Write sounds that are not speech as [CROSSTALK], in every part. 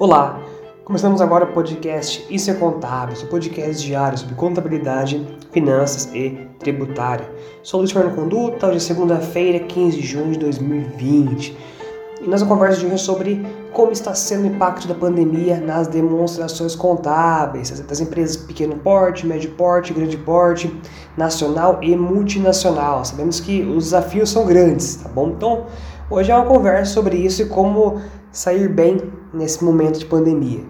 Olá, começamos agora o podcast Isso é Contábil, seu podcast diário sobre contabilidade, finanças e tributária. Sou Luiz Fernando Conduta, hoje é segunda-feira, 15 de junho de 2020. E nossa conversa de hoje é sobre como está sendo o impacto da pandemia nas demonstrações contábeis das empresas pequeno porte, médio porte, grande porte, nacional e multinacional. Sabemos que os desafios são grandes, tá bom? Então, hoje é uma conversa sobre isso e como sair bem nesse momento de pandemia.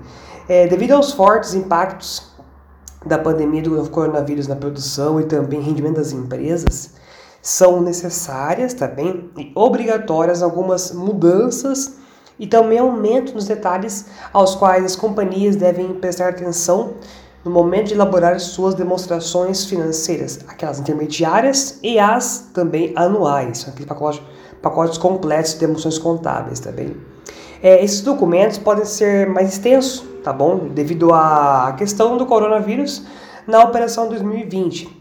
É, devido aos fortes impactos da pandemia do novo coronavírus na produção e também rendimento das empresas, são necessárias também e obrigatórias algumas mudanças e também aumento nos detalhes aos quais as companhias devem prestar atenção no momento de elaborar suas demonstrações financeiras, aquelas intermediárias e as também anuais, aqueles pacotes, pacotes completos de demonstrações contábeis também. É, esses documentos podem ser mais extensos, tá bom? Devido à questão do coronavírus na operação 2020.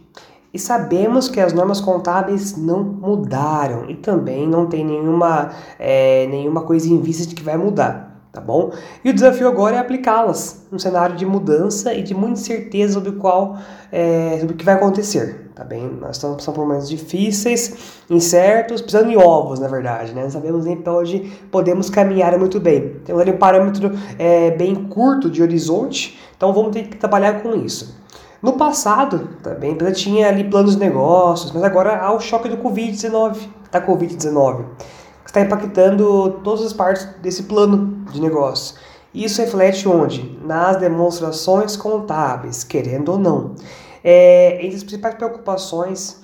E sabemos que as normas contábeis não mudaram e também não tem nenhuma, é, nenhuma coisa em vista de que vai mudar, tá bom? E o desafio agora é aplicá-las num cenário de mudança e de muita certeza sobre qual, é, sobre o que vai acontecer, tá bem? Nós estamos por momentos difíceis, incertos, precisando de ovos, na verdade, né? Não sabemos nem para onde podemos caminhar muito bem. Temos ali um parâmetro é, bem curto de horizonte, então vamos ter que trabalhar com isso. No passado, também, tá tinha ali planos de negócios, mas agora há o choque do Covid-19, da Covid-19, que está impactando todas as partes desse plano de negócio. Isso reflete onde? Nas demonstrações contábeis, querendo ou não. É, entre as principais preocupações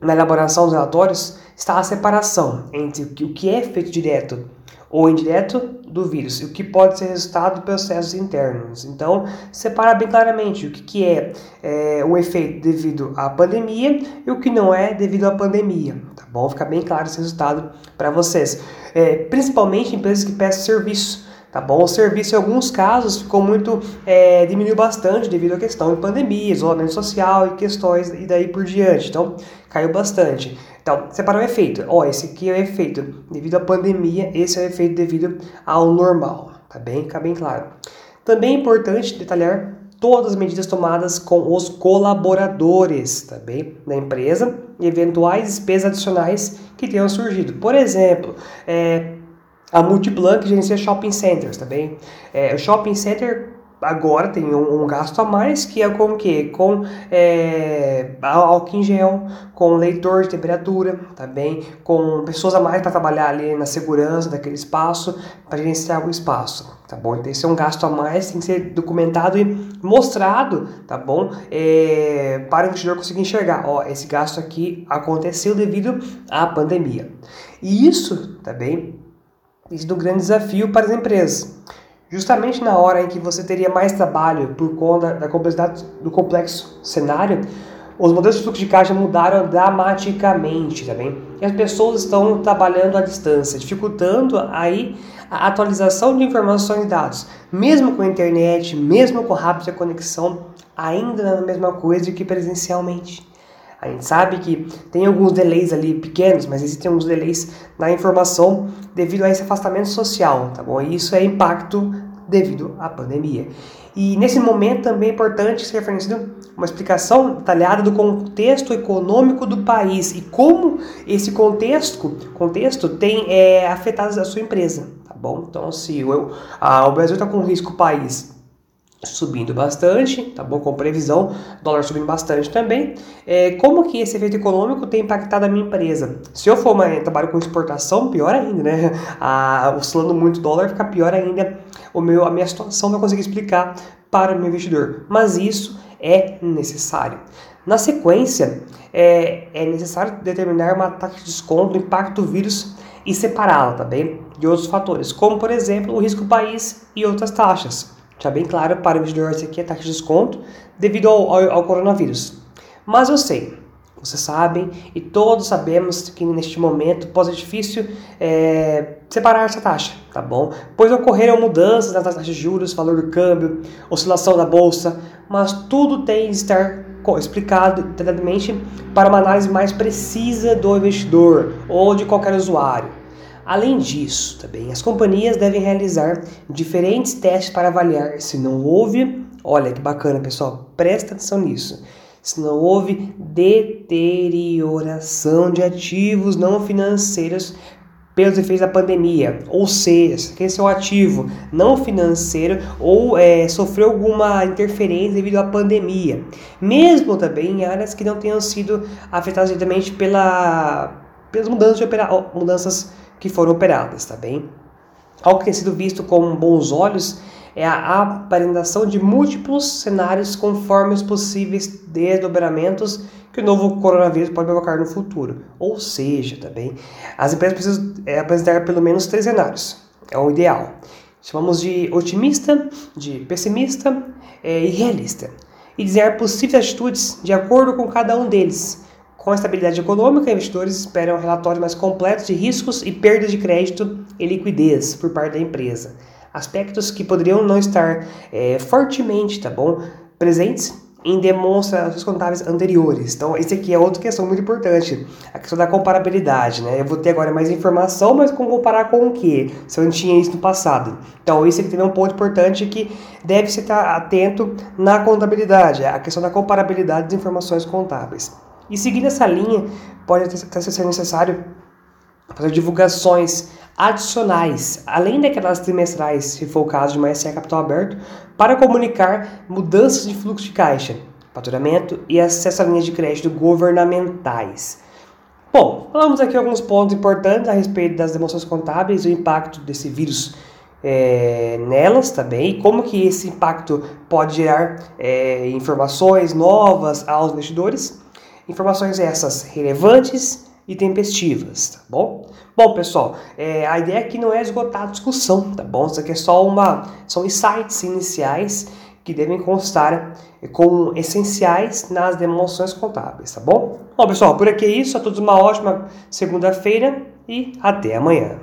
na elaboração dos relatórios está a separação entre o que é feito direto ou indireto do vírus e o que pode ser resultado de processos internos. Então, separar bem claramente o que, é, é um efeito devido à pandemia e o que não é devido à pandemia, bom? Fica bem claro esse resultado para vocês. É, principalmente empresas que prestam serviço tá bom? O serviço, em alguns casos, ficou muito, é, diminuiu bastante devido à questão de pandemia, isolamento social e questões e daí por diante. Então, caiu bastante. Então, separar o efeito. Ó, esse aqui é o efeito devido à pandemia, esse é o efeito devido ao normal, tá bem? Fica bem claro. Também é importante detalhar todas as medidas tomadas com os colaboradores, tá bem? Da empresa e eventuais despesas adicionais que tenham surgido. Por exemplo, é, a Multiplan que gerencia shopping centers, tá bem? É, o shopping center agora tem um, um, gasto a mais que é com o quê? Com é, álcool em gel, com leitor de temperatura, tá bem? Com pessoas a mais para trabalhar ali na segurança daquele espaço, para gerenciar o espaço, tá bom? Então esse é um gasto a mais, tem que ser documentado e mostrado, tá bom? É, para o investidor conseguir enxergar, ó, esse gasto aqui aconteceu devido à pandemia. E isso, tá bem? Isso é um grande desafio para as empresas. Justamente na hora em que você teria mais trabalho por conta da complexidade do complexo cenário, os modelos de fluxo de caixa mudaram dramaticamente. Tá e as pessoas estão trabalhando à distância, dificultando aí a atualização de informações e dados. Mesmo com a internet, mesmo com rápida conexão, ainda não é a mesma coisa que presencialmente. A gente sabe que tem alguns delays ali pequenos, mas existem alguns delays na informação devido a esse afastamento social, tá bom? E isso é impacto devido à pandemia. E nesse momento também é importante ser fornecido uma explicação detalhada do contexto econômico do país e como esse contexto, contexto tem é, afetado a sua empresa, tá bom? Então, se o, a, o Brasil está com risco país subindo bastante, tá bom? Com previsão, dólar subindo bastante também. É, como que esse efeito econômico tem impactado a minha empresa? Se eu for uma, trabalho com exportação, pior ainda, né? [LAUGHS] A, oscilando muito dólar, fica pior ainda o meu, a minha situação vai conseguir explicar para o meu investidor. Mas isso é necessário. Na sequência, é, é necessário determinar uma taxa de desconto do impacto do vírus e separá-la, tá bem? De outros fatores, como por exemplo o risco país e outras taxas já bem claro para o investidor, essa aqui é taxa de desconto devido ao, ao, ao coronavírus. Mas eu sei, vocês sabem e todos sabemos que neste momento pode ser difícil é, separar essa taxa, tá bom? Pois ocorreram mudanças nas taxas de juros, valor do câmbio, oscilação da bolsa, mas tudo tem de estar explicado detalhadamente para uma análise mais precisa do investidor ou de qualquer usuário. Além disso, também as companhias devem realizar diferentes testes para avaliar se não houve, olha que bacana, pessoal, presta atenção nisso. Se não houve deterioração de ativos não financeiros pelos efeitos da pandemia, ou seja, é o ativo não financeiro ou é, sofreu alguma interferência devido à pandemia, mesmo também em áreas que não tenham sido afetadas diretamente pela, pelas mudanças, opera, mudanças que foram operadas, tá bem? Algo que tem sido visto com bons olhos é a apresentação de múltiplos cenários conforme os possíveis desdobramentos que o novo coronavírus pode provocar no futuro. Ou seja, também, as empresas precisam é, apresentar pelo menos três cenários. É o ideal. Chamamos de otimista, de pessimista é, e realista. E desenhar possíveis atitudes de acordo com cada um deles. Com a estabilidade econômica, investidores esperam relatórios mais completos de riscos e perdas de crédito e liquidez por parte da empresa. Aspectos que poderiam não estar é, fortemente, tá bom, presentes em demonstrações contábeis anteriores. Então, esse aqui é outra questão muito importante, a questão da comparabilidade, né? Eu vou ter agora mais informação, mas com comparar com o que? Se eu não tinha isso no passado. Então, esse aqui também é um ponto importante que deve se estar atento na contabilidade, a questão da comparabilidade das informações contábeis. E seguindo essa linha, pode até ser necessário fazer divulgações adicionais, além daquelas trimestrais, se for o caso de uma SE capital aberto, para comunicar mudanças de fluxo de caixa, faturamento e acesso a linhas de crédito governamentais. Bom, falamos aqui alguns pontos importantes a respeito das demonstrações contábeis, o impacto desse vírus é, nelas também, e como que esse impacto pode gerar é, informações novas aos investidores. Informações essas relevantes e tempestivas, tá bom? Bom, pessoal, é, a ideia aqui não é esgotar a discussão, tá bom? Isso aqui é só uma, são insights iniciais que devem constar com essenciais nas demonstrações contábeis, tá bom? Bom, pessoal, por aqui é isso. A todos uma ótima segunda-feira e até amanhã.